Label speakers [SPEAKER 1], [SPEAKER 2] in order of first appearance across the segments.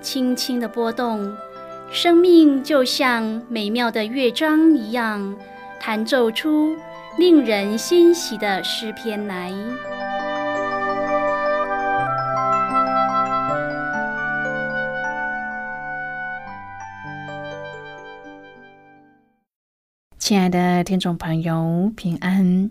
[SPEAKER 1] 轻轻的波动，生命就像美妙的乐章一样，弹奏出令人欣喜的诗篇来。
[SPEAKER 2] 亲爱的听众朋友，平安！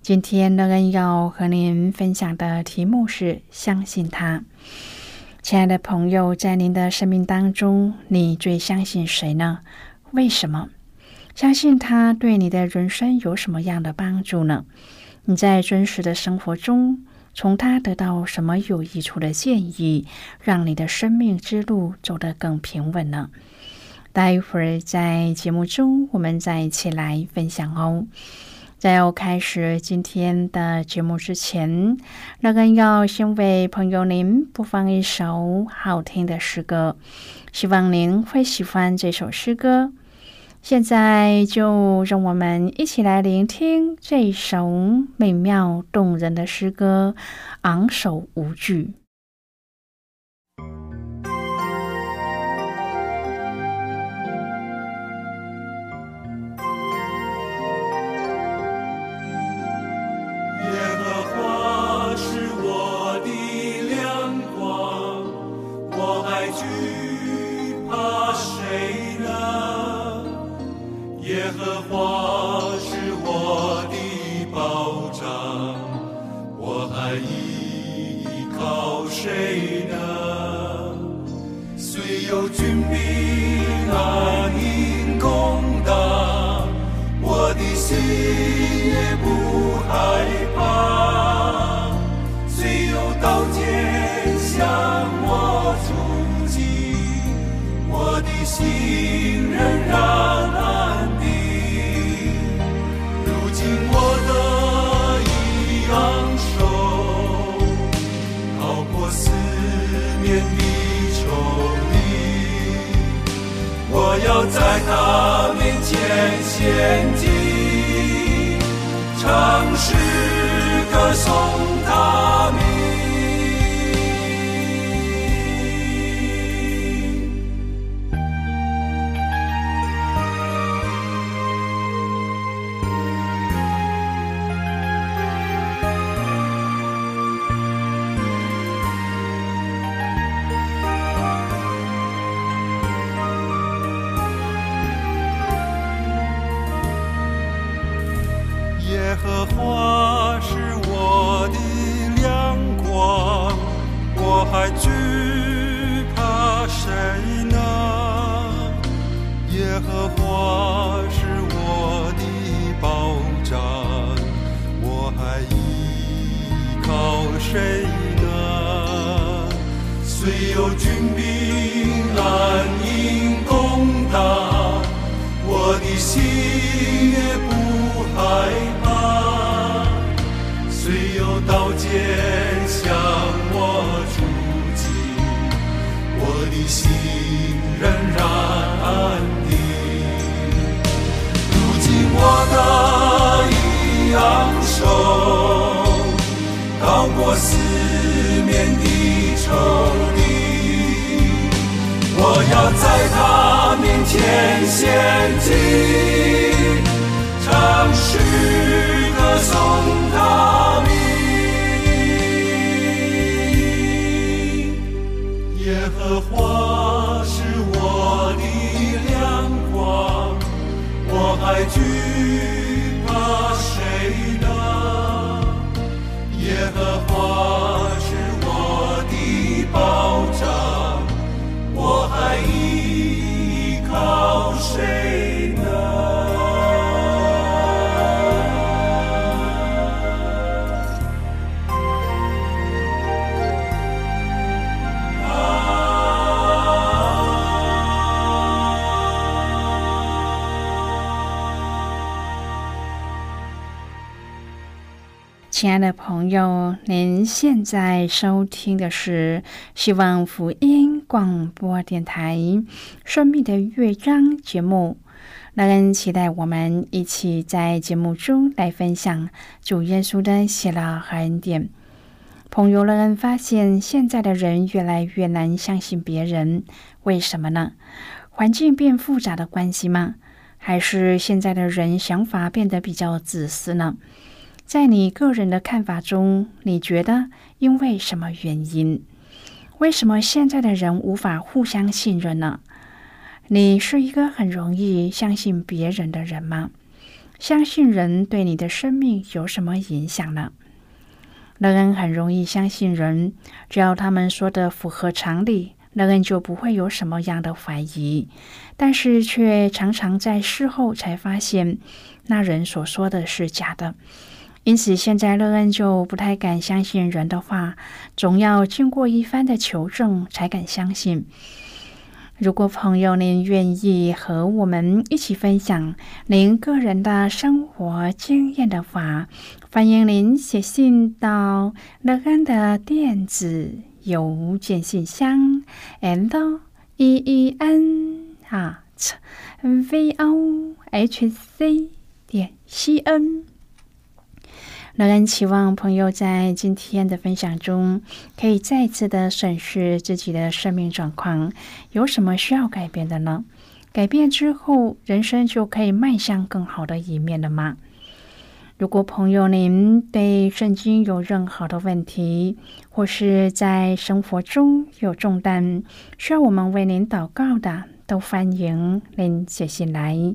[SPEAKER 2] 今天乐恩要和您分享的题目是“相信他”。亲爱的朋友，在您的生命当中，你最相信谁呢？为什么？相信他对你的人生有什么样的帮助呢？你在真实的生活中，从他得到什么有益处的建议，让你的生命之路走得更平稳呢？待会儿在节目中，我们再一起来分享哦。在要开始今天的节目之前，那个要先为朋友您播放一首好听的诗歌，希望您会喜欢这首诗歌。现在就让我们一起来聆听这首美妙动人的诗歌，昂首无惧。
[SPEAKER 3] 在他面前献祭，唱诗歌颂。我的
[SPEAKER 2] 一
[SPEAKER 3] 样手，高过四面的仇敌，我要在他面前献祭，唱诗歌颂。
[SPEAKER 2] 亲爱的朋友，您现在收听的是希望福音广播电台《生命的乐章》节目。让人期待我们一起在节目中来分享主耶稣的喜乐和恩典。朋友，让人发现现在的人越来越难相信别人，为什么呢？环境变复杂的关系吗？还是现在的人想法变得比较自私呢？在你个人的看法中，你觉得因为什么原因？为什么现在的人无法互相信任呢？你是一个很容易相信别人的人吗？相信人对你的生命有什么影响呢？那人很容易相信人，只要他们说的符合常理，那人就不会有什么样的怀疑。但是却常常在事后才发现，那人所说的是假的。因此，现在乐恩就不太敢相信人的话，总要经过一番的求证才敢相信。如果朋友您愿意和我们一起分享您个人的生活经验的话，欢迎您写信到乐恩的电子邮件信箱：l e e n at v o h c 点 c n。乐恩期望朋友在今天的分享中，可以再次的审视自己的生命状况，有什么需要改变的呢？改变之后，人生就可以迈向更好的一面了吗？如果朋友您对圣经有任何的问题，或是在生活中有重担需要我们为您祷告的，都欢迎您写信来。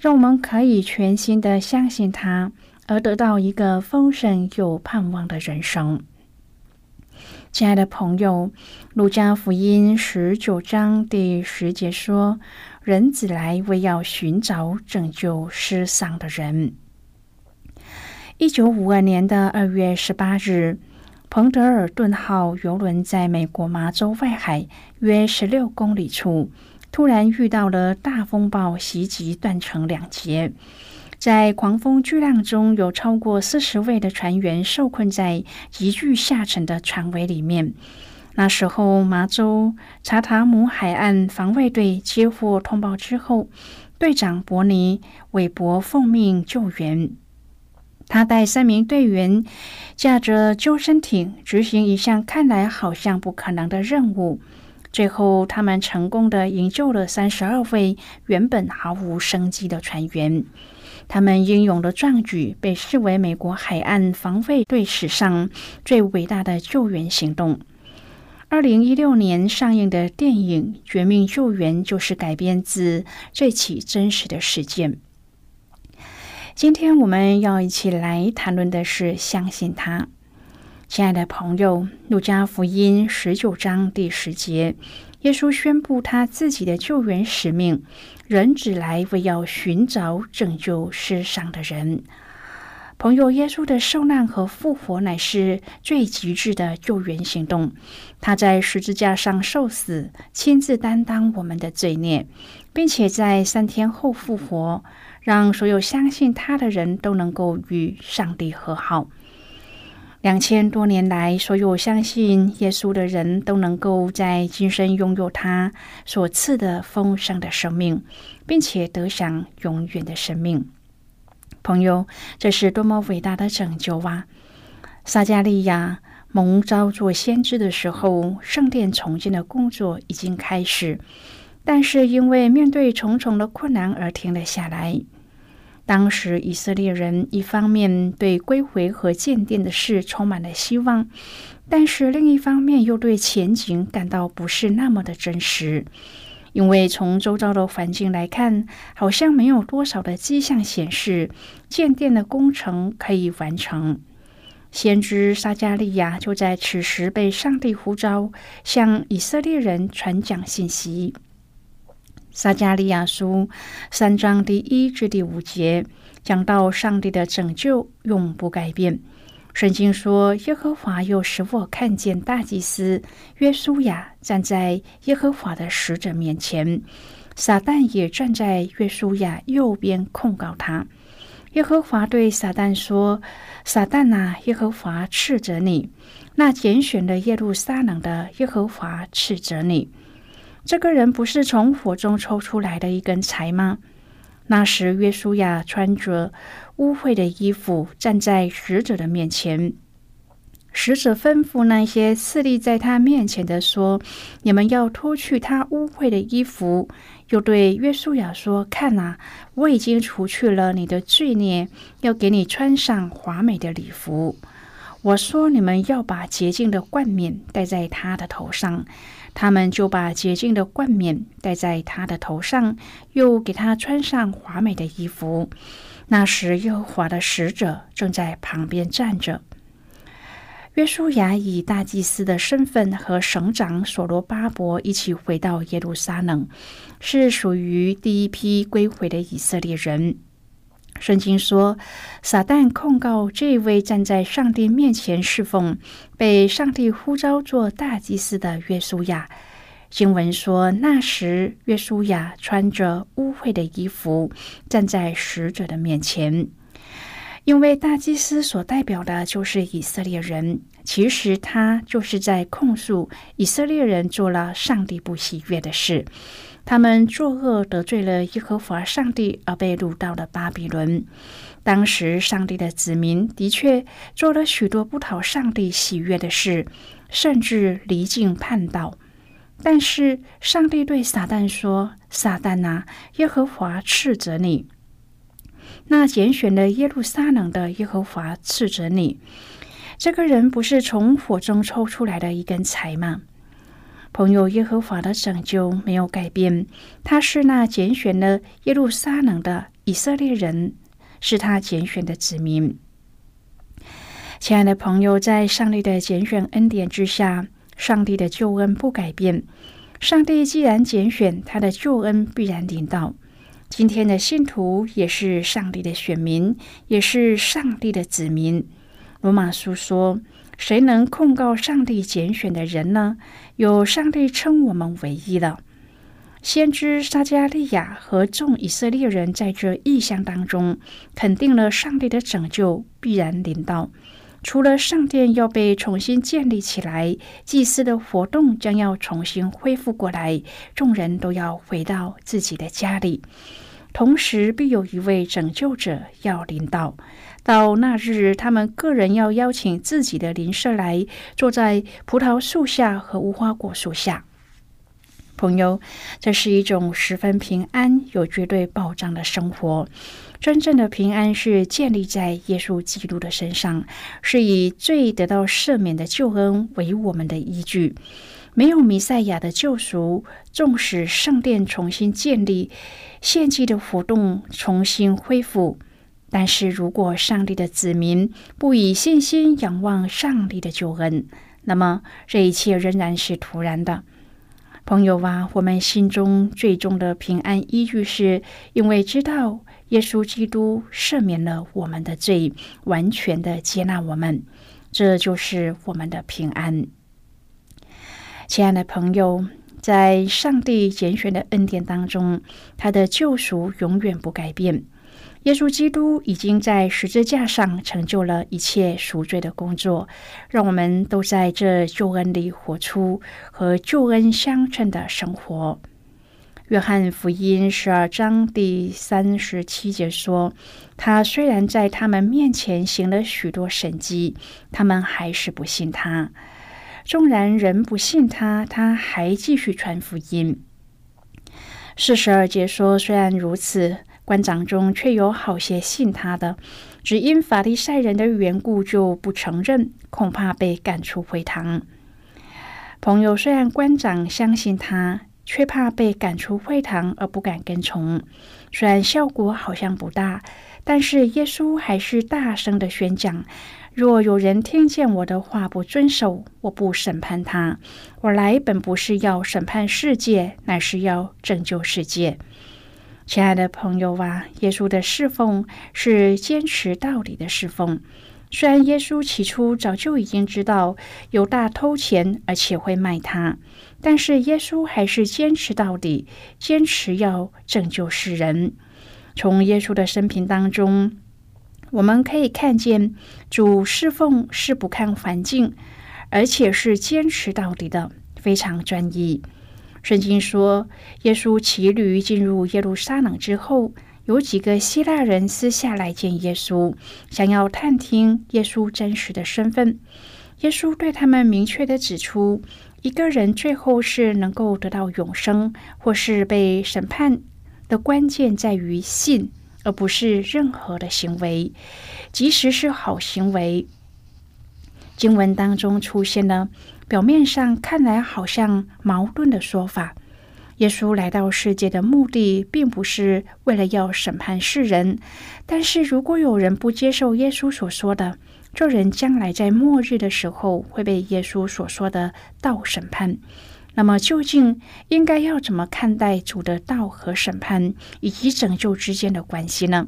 [SPEAKER 2] 让我们可以全心的相信他，而得到一个丰盛又盼望的人生。亲爱的朋友，《路加福音》十九章第十节说：“人子来为要寻找拯救失丧的人。”一九五二年的二月十八日，彭德尔顿号游轮在美国麻州外海约十六公里处。突然遇到了大风暴袭击，断成两截。在狂风巨浪中，有超过四十位的船员受困在急剧下沉的船尾里面。那时候，麻州查塔姆海岸防卫队接获通报之后，队长伯尼·韦伯奉命救援。他带三名队员驾着救生艇，执行一项看来好像不可能的任务。最后，他们成功的营救了三十二位原本毫无生机的船员。他们英勇的壮举被视为美国海岸防卫队史上最伟大的救援行动。二零一六年上映的电影《绝命救援》就是改编自这起真实的事件。今天我们要一起来谈论的是相信他。亲爱的朋友，《路加福音》十九章第十节，耶稣宣布他自己的救援使命：人只来为要寻找拯救世上的人。朋友，耶稣的受难和复活乃是最极致的救援行动。他在十字架上受死，亲自担当我们的罪孽，并且在三天后复活，让所有相信他的人都能够与上帝和好。两千多年来，所有相信耶稣的人都能够在今生拥有他所赐的丰盛的生命，并且得享永远的生命。朋友，这是多么伟大的拯救啊！撒加利亚蒙召做先知的时候，圣殿重建的工作已经开始，但是因为面对重重的困难而停了下来。当时以色列人一方面对归回和建殿的事充满了希望，但是另一方面又对前景感到不是那么的真实。因为从周遭的环境来看，好像没有多少的迹象显示建殿的工程可以完成。先知撒加利亚就在此时被上帝呼召，向以色列人传讲信息。撒加利亚书三章第一至第五节讲到上帝的拯救永不改变。圣经说：“耶和华又使我看见大祭司约书亚站在耶和华的使者面前，撒旦也站在约书亚右边控告他。耶和华对撒旦说：‘撒旦啊，耶和华斥责你！那拣选的耶路撒冷的耶和华斥责你！这个人不是从火中抽出来的一根柴吗？’那时，约书亚穿着。”污秽的衣服站在使者的面前，使者吩咐那些侍立在他面前的说：“你们要脱去他污秽的衣服。”又对约书亚说：“看呐，我已经除去了你的罪孽，要给你穿上华美的礼服。”我说：“你们要把洁净的冠冕戴在他的头上。”他们就把洁净的冠冕戴在他的头上，又给他穿上华美的衣服。那时，耶和华的使者正在旁边站着。约书亚以大祭司的身份和省长所罗巴伯一起回到耶路撒冷，是属于第一批归回的以色列人。圣经说，撒旦控告这位站在上帝面前侍奉、被上帝呼召做大祭司的约书亚。经文说，那时约书亚穿着污秽的衣服，站在使者的面前。因为大祭司所代表的就是以色列人，其实他就是在控诉以色列人做了上帝不喜悦的事。他们作恶得罪了耶和华上帝，而被掳到了巴比伦。当时，上帝的子民的确做了许多不讨上帝喜悦的事，甚至离境叛道。但是上帝对撒旦说：“撒旦啊，耶和华斥责你。那拣选的耶路撒冷的耶和华斥责你。这个人不是从火中抽出来的一根柴吗？朋友，耶和华的拯救没有改变，他是那拣选了耶路撒冷的以色列人，是他拣选的子民。亲爱的朋友，在上帝的拣选恩典之下。”上帝的救恩不改变。上帝既然拣选，他的救恩必然领到。今天的信徒也是上帝的选民，也是上帝的子民。罗马书说：“谁能控告上帝拣选的人呢？有上帝称我们为义了。”先知撒加利亚和众以色列人在这异象当中，肯定了上帝的拯救必然临到。除了圣殿要被重新建立起来，祭司的活动将要重新恢复过来，众人都要回到自己的家里。同时，必有一位拯救者要临到。到那日，他们个人要邀请自己的邻舍来，坐在葡萄树下和无花果树下。朋友，这是一种十分平安、有绝对保障的生活。真正的平安是建立在耶稣基督的身上，是以罪得到赦免的救恩为我们的依据。没有弥赛亚的救赎，纵使圣殿重新建立，献祭的活动重新恢复，但是如果上帝的子民不以信心仰望上帝的救恩，那么这一切仍然是徒然的。朋友啊，我们心中最终的平安依据，是因为知道。耶稣基督赦免了我们的罪，完全的接纳我们，这就是我们的平安。亲爱的朋友，在上帝拣选的恩典当中，他的救赎永远不改变。耶稣基督已经在十字架上成就了一切赎罪的工作，让我们都在这救恩里活出和救恩相称的生活。约翰福音十二章第三十七节说：“他虽然在他们面前行了许多神迹，他们还是不信他。纵然人不信他，他还继续传福音。”四十二节说：“虽然如此，官长中却有好些信他的，只因法利赛人的缘故，就不承认，恐怕被赶出会堂。”朋友虽然官长相信他。却怕被赶出会堂而不敢跟从。虽然效果好像不大，但是耶稣还是大声的宣讲：若有人听见我的话不遵守，我不审判他。我来本不是要审判世界，乃是要拯救世界。亲爱的朋友啊，耶稣的侍奉是坚持到底的侍奉。虽然耶稣起初早就已经知道犹大偷钱，而且会卖他。但是耶稣还是坚持到底，坚持要拯救世人。从耶稣的生平当中，我们可以看见主侍奉是不看环境，而且是坚持到底的，非常专一。圣经说，耶稣骑驴进入耶路撒冷之后，有几个希腊人私下来见耶稣，想要探听耶稣真实的身份。耶稣对他们明确的指出。一个人最后是能够得到永生，或是被审判的关键在于信，而不是任何的行为，即使是好行为。经文当中出现了表面上看来好像矛盾的说法。耶稣来到世界的目的，并不是为了要审判世人，但是如果有人不接受耶稣所说的，这人将来在末日的时候会被耶稣所说的道审判。那么，究竟应该要怎么看待主的道和审判以及拯救之间的关系呢？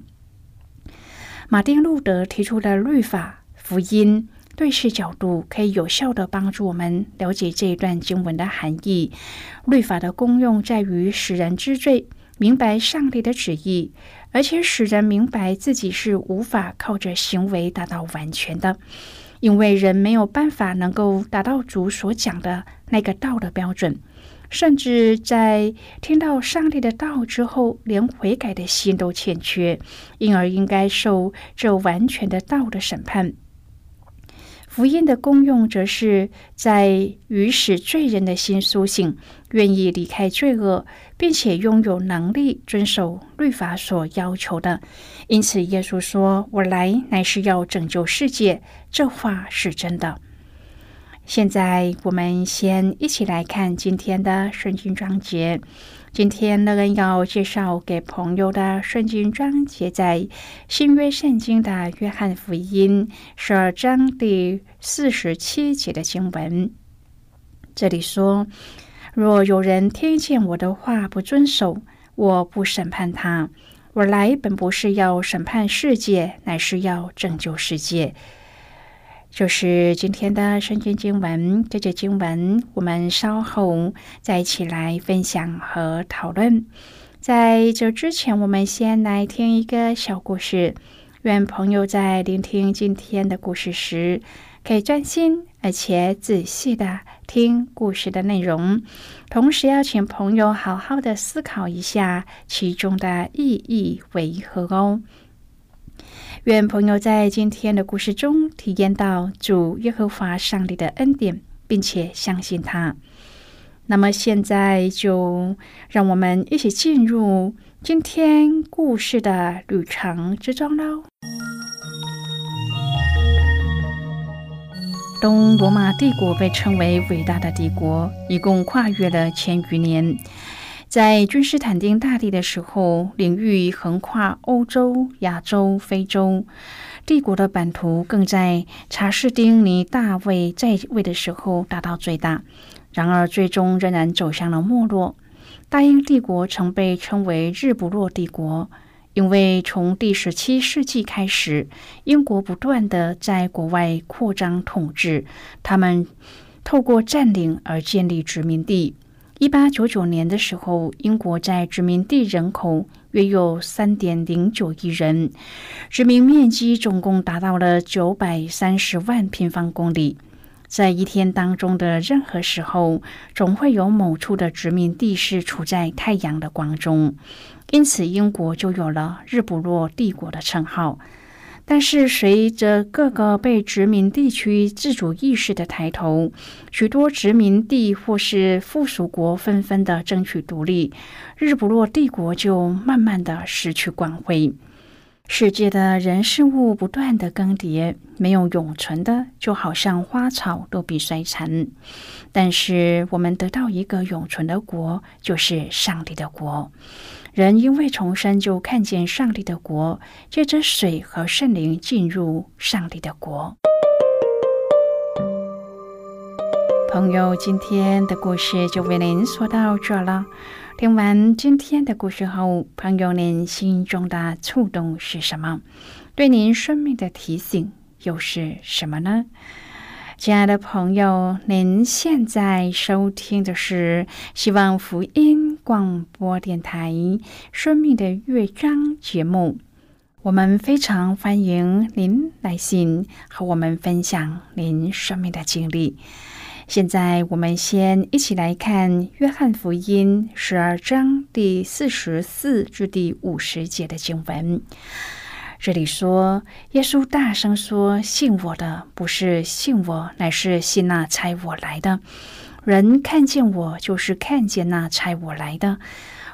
[SPEAKER 2] 马丁路德提出的律法、福音对视角度，可以有效的帮助我们了解这一段经文的含义。律法的功用在于使人知罪，明白上帝的旨意。而且使人明白自己是无法靠着行为达到完全的，因为人没有办法能够达到主所讲的那个道的标准，甚至在听到上帝的道之后，连悔改的心都欠缺，因而应该受这完全的道的审判。福音的功用，则是在于使罪人的心苏醒，愿意离开罪恶，并且拥有能力遵守律法所要求的。因此，耶稣说：“我来乃是要拯救世界。”这话是真的。现在，我们先一起来看今天的圣经章节。今天乐恩要介绍给朋友的圣经章节，在新约圣经的约翰福音十二章第四十七节的经文。这里说：“若有人听见我的话不遵守，我不审判他。我来本不是要审判世界，乃是要拯救世界。”就是今天的圣经经文，这节经文我们稍后再一起来分享和讨论。在这之前，我们先来听一个小故事。愿朋友在聆听今天的故事时，可以专心而且仔细的听故事的内容，同时邀请朋友好好的思考一下其中的意义为何哦。愿朋友在今天的故事中体验到主耶和华上帝的恩典，并且相信他。那么现在就让我们一起进入今天故事的旅程之中喽。东罗马帝国被称为伟大的帝国，一共跨越了千余年。在君士坦丁大帝的时候，领域横跨欧洲、亚洲、非洲。帝国的版图更在查士丁尼大卫在位的时候达到最大。然而，最终仍然走向了没落。大英帝国曾被称为日不落帝国，因为从第十七世纪开始，英国不断的在国外扩张统治，他们透过占领而建立殖民地。一八九九年的时候，英国在殖民地人口约有三点零九亿人，殖民面积总共达到了九百三十万平方公里。在一天当中的任何时候，总会有某处的殖民地是处在太阳的光中，因此英国就有了日不落帝国的称号。但是，随着各个被殖民地区自主意识的抬头，许多殖民地或是附属国纷纷的争取独立，日不落帝国就慢慢的失去光辉。世界的人事物不断的更迭，没有永存的，就好像花草都必衰残。但是，我们得到一个永存的国，就是上帝的国。人因为重生，就看见上帝的国，借着水和圣灵进入上帝的国。朋友，今天的故事就为您说到这了。听完今天的故事后，朋友您心中的触动是什么？对您生命的提醒又是什么呢？亲爱的朋友，您现在收听的是希望福音广播电台《生命的乐章》节目。我们非常欢迎您来信和我们分享您生命的经历。现在，我们先一起来看《约翰福音》十二章第四十四至第五十节的经文。这里说，耶稣大声说：“信我的，不是信我，乃是信那差我来的。人看见我，就是看见那差我来的。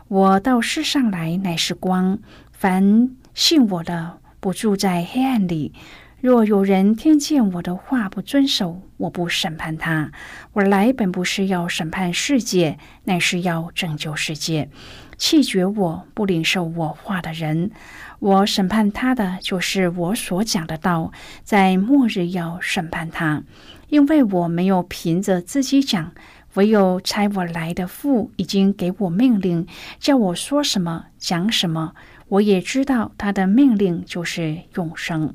[SPEAKER 2] 我到世上来，乃是光。凡信我的，不住在黑暗里。若有人听见我的话不遵守，我不审判他。我来本不是要审判世界，乃是要拯救世界。弃绝我不领受我话的人。”我审判他的，就是我所讲的道，在末日要审判他，因为我没有凭着自己讲，唯有差我来的父已经给我命令，叫我说什么讲什么。我也知道他的命令就是永生，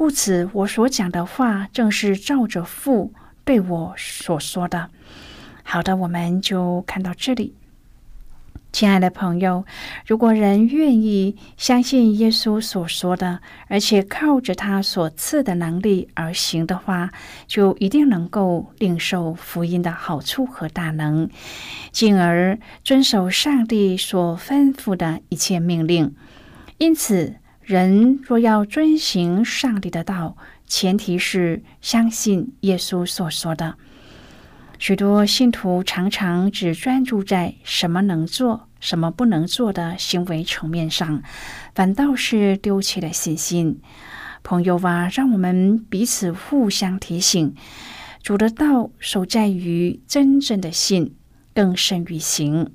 [SPEAKER 2] 故此我所讲的话正是照着父对我所说的。好的，我们就看到这里。亲爱的朋友，如果人愿意相信耶稣所说的，而且靠着他所赐的能力而行的话，就一定能够领受福音的好处和大能，进而遵守上帝所吩咐的一切命令。因此，人若要遵行上帝的道，前提是相信耶稣所说的。许多信徒常常只专注在什么能做、什么不能做的行为层面上，反倒是丢弃了信心。朋友啊，让我们彼此互相提醒：主的道守在于真正的信，更胜于行。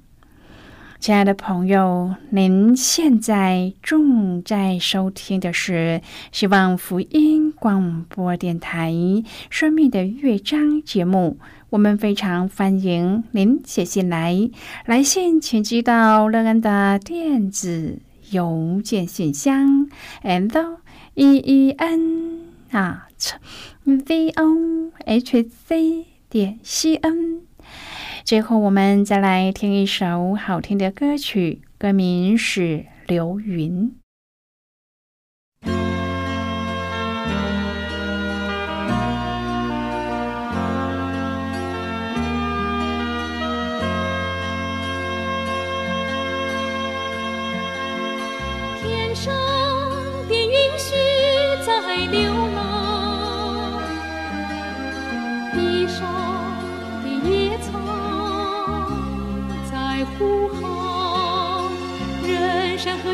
[SPEAKER 2] 亲爱的朋友，您现在正在收听的是希望福音广播电台《生命的乐章》节目。我们非常欢迎您写信来，来信请寄到乐安的电子邮件信箱，and e e n at v o h c 点 c n。最后，我们再来听一首好听的歌曲，歌名是《流云》。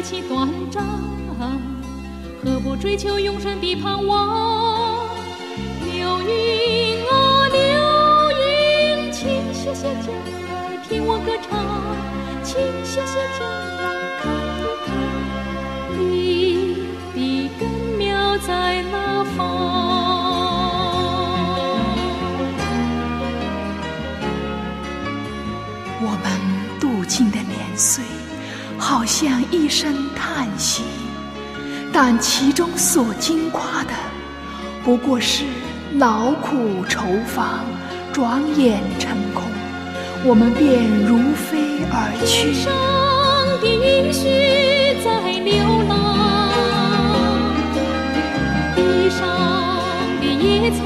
[SPEAKER 1] 其短暂，何不追求永生的盼望？流云啊，流云，请歇歇脚听我歌唱，请歇歇脚看一看，你的根苗在哪方？
[SPEAKER 4] 我们度尽的年岁。好像一声叹息，但其中所经跨的，不过是劳苦愁烦，转眼成空，我们便如飞而去。
[SPEAKER 1] 上的云絮在流浪，地上的野草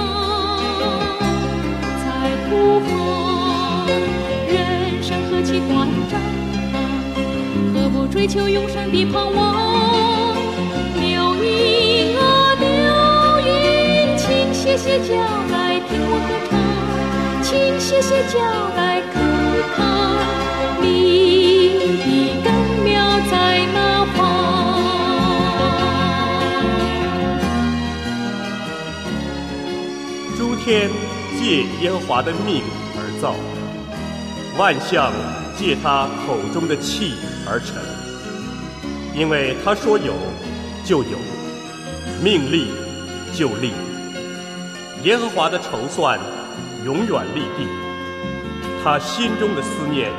[SPEAKER 1] 在呼唤。人生何其短暂，追求永生的盼望？流云啊流云，请歇歇脚来听我歌唱，请歇歇脚来看看你的根苗在哪方。
[SPEAKER 5] 诸天借耶和华的命而造，万象借他口中的气而成。因为他说有，就有；命立，就立。耶和华的筹算永远立定，他心中的思念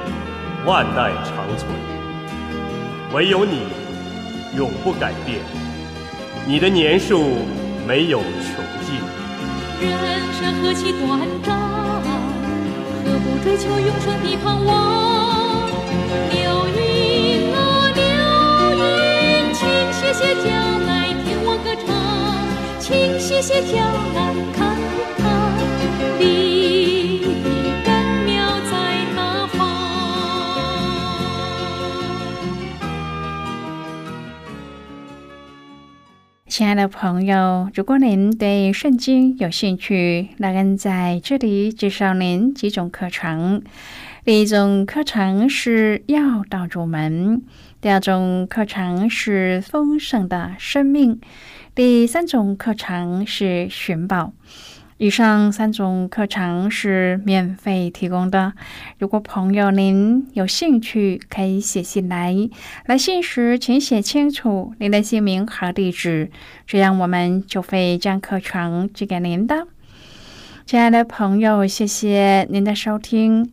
[SPEAKER 5] 万代长存。唯有你永不改变，你的年数没有穷尽。
[SPEAKER 1] 人生何其短暂，何不追求永生的盼望？请歇歇脚来听我歌唱，请歇歇脚来看看你的根苗在哪方。
[SPEAKER 2] 亲爱的朋友，如果您对圣经有兴趣，那恩在这里介绍您几种课程。第一种课程是要道入门，第二种课程是丰盛的生命，第三种课程是寻宝。以上三种课程是免费提供的。如果朋友您有兴趣，可以写信来。来信时请写清楚您的姓名和地址，这样我们就会将课程寄给您的。亲爱的朋友，谢谢您的收听。